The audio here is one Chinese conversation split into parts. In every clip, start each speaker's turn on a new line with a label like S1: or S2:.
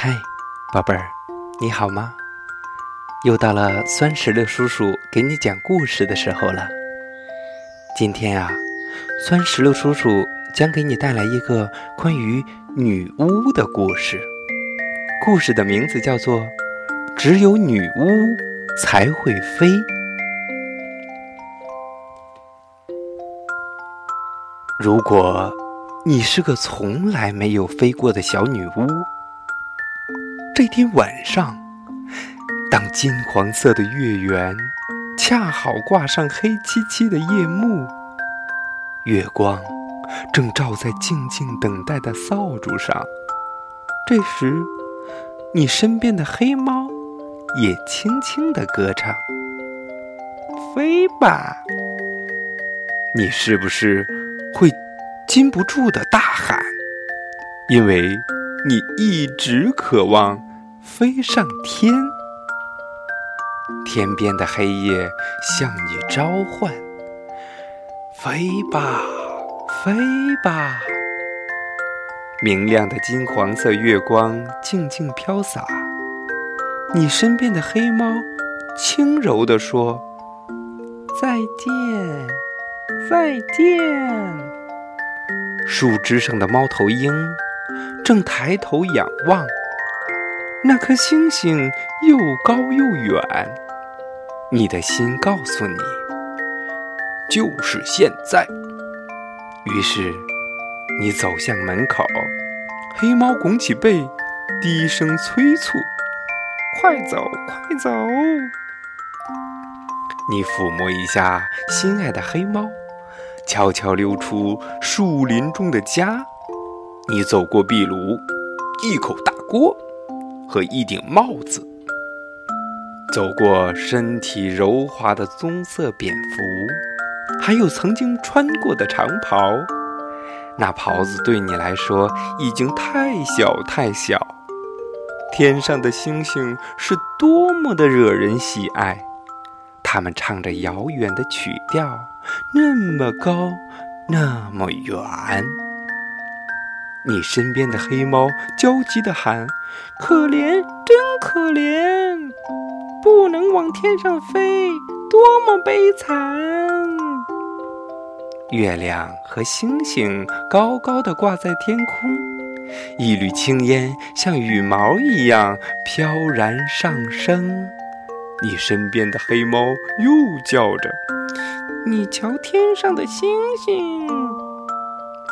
S1: 嗨，宝贝儿，你好吗？又到了酸石榴叔叔给你讲故事的时候了。今天啊，酸石榴叔叔将给你带来一个关于女巫的故事。故事的名字叫做《只有女巫才会飞》。如果你是个从来没有飞过的小女巫，这天晚上，当金黄色的月圆恰好挂上黑漆漆的夜幕，月光正照在静静等待的扫帚上。这时，你身边的黑猫也轻轻地歌唱：“飞吧！”你是不是会禁不住的大喊？因为你一直渴望。飞上天，天边的黑夜向你召唤。飞吧，飞吧！明亮的金黄色月光静静飘洒。你身边的黑猫轻柔地说：“再见，再见。”树枝上的猫头鹰正抬头仰望。那颗星星又高又远，你的心告诉你，就是现在。于是，你走向门口，黑猫拱起背，低声催促：“快走，快走！”你抚摸一下心爱的黑猫，悄悄溜出树林中的家。你走过壁炉，一口大锅。和一顶帽子，走过身体柔滑的棕色蝙蝠，还有曾经穿过的长袍。那袍子对你来说已经太小太小。天上的星星是多么的惹人喜爱，它们唱着遥远的曲调，那么高，那么远。你身边的黑猫焦急地喊：“可怜，真可怜，不能往天上飞，多么悲惨！”月亮和星星高高的挂在天空，一缕青烟像羽毛一样飘然上升。你身边的黑猫又叫着：“你瞧，天上的星星。”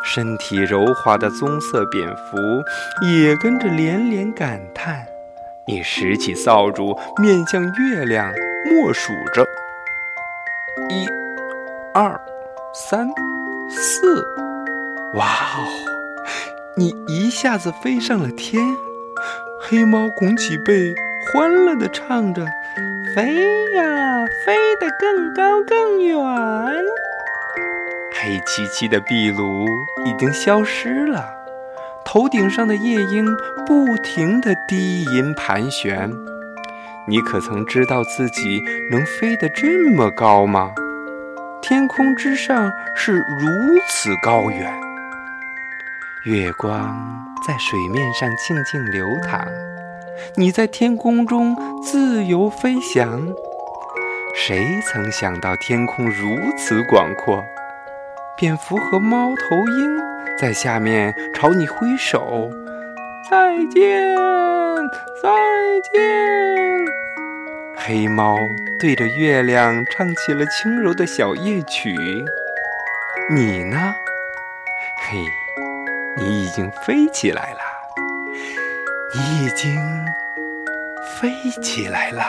S1: 身体柔滑的棕色蝙蝠也跟着连连感叹。你拾起扫帚，面向月亮，默数着：一、二、三、四。哇哦！你一下子飞上了天。黑猫拱起背，欢乐地唱着：“飞呀，飞得更高更远。”黑漆漆的壁炉已经消失了，头顶上的夜莺不停地低吟盘旋。你可曾知道自己能飞得这么高吗？天空之上是如此高远，月光在水面上静静流淌，你在天空中自由飞翔。谁曾想到天空如此广阔？蝙蝠和猫头鹰在下面朝你挥手，再见，再见。黑猫对着月亮唱起了轻柔的小夜曲。你呢？嘿，你已经飞起来了，你已经飞起来了。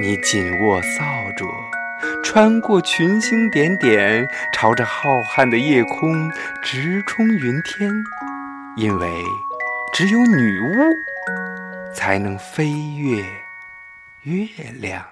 S1: 你紧握扫帚。穿过群星点点，朝着浩瀚的夜空直冲云天，因为只有女巫才能飞越月亮。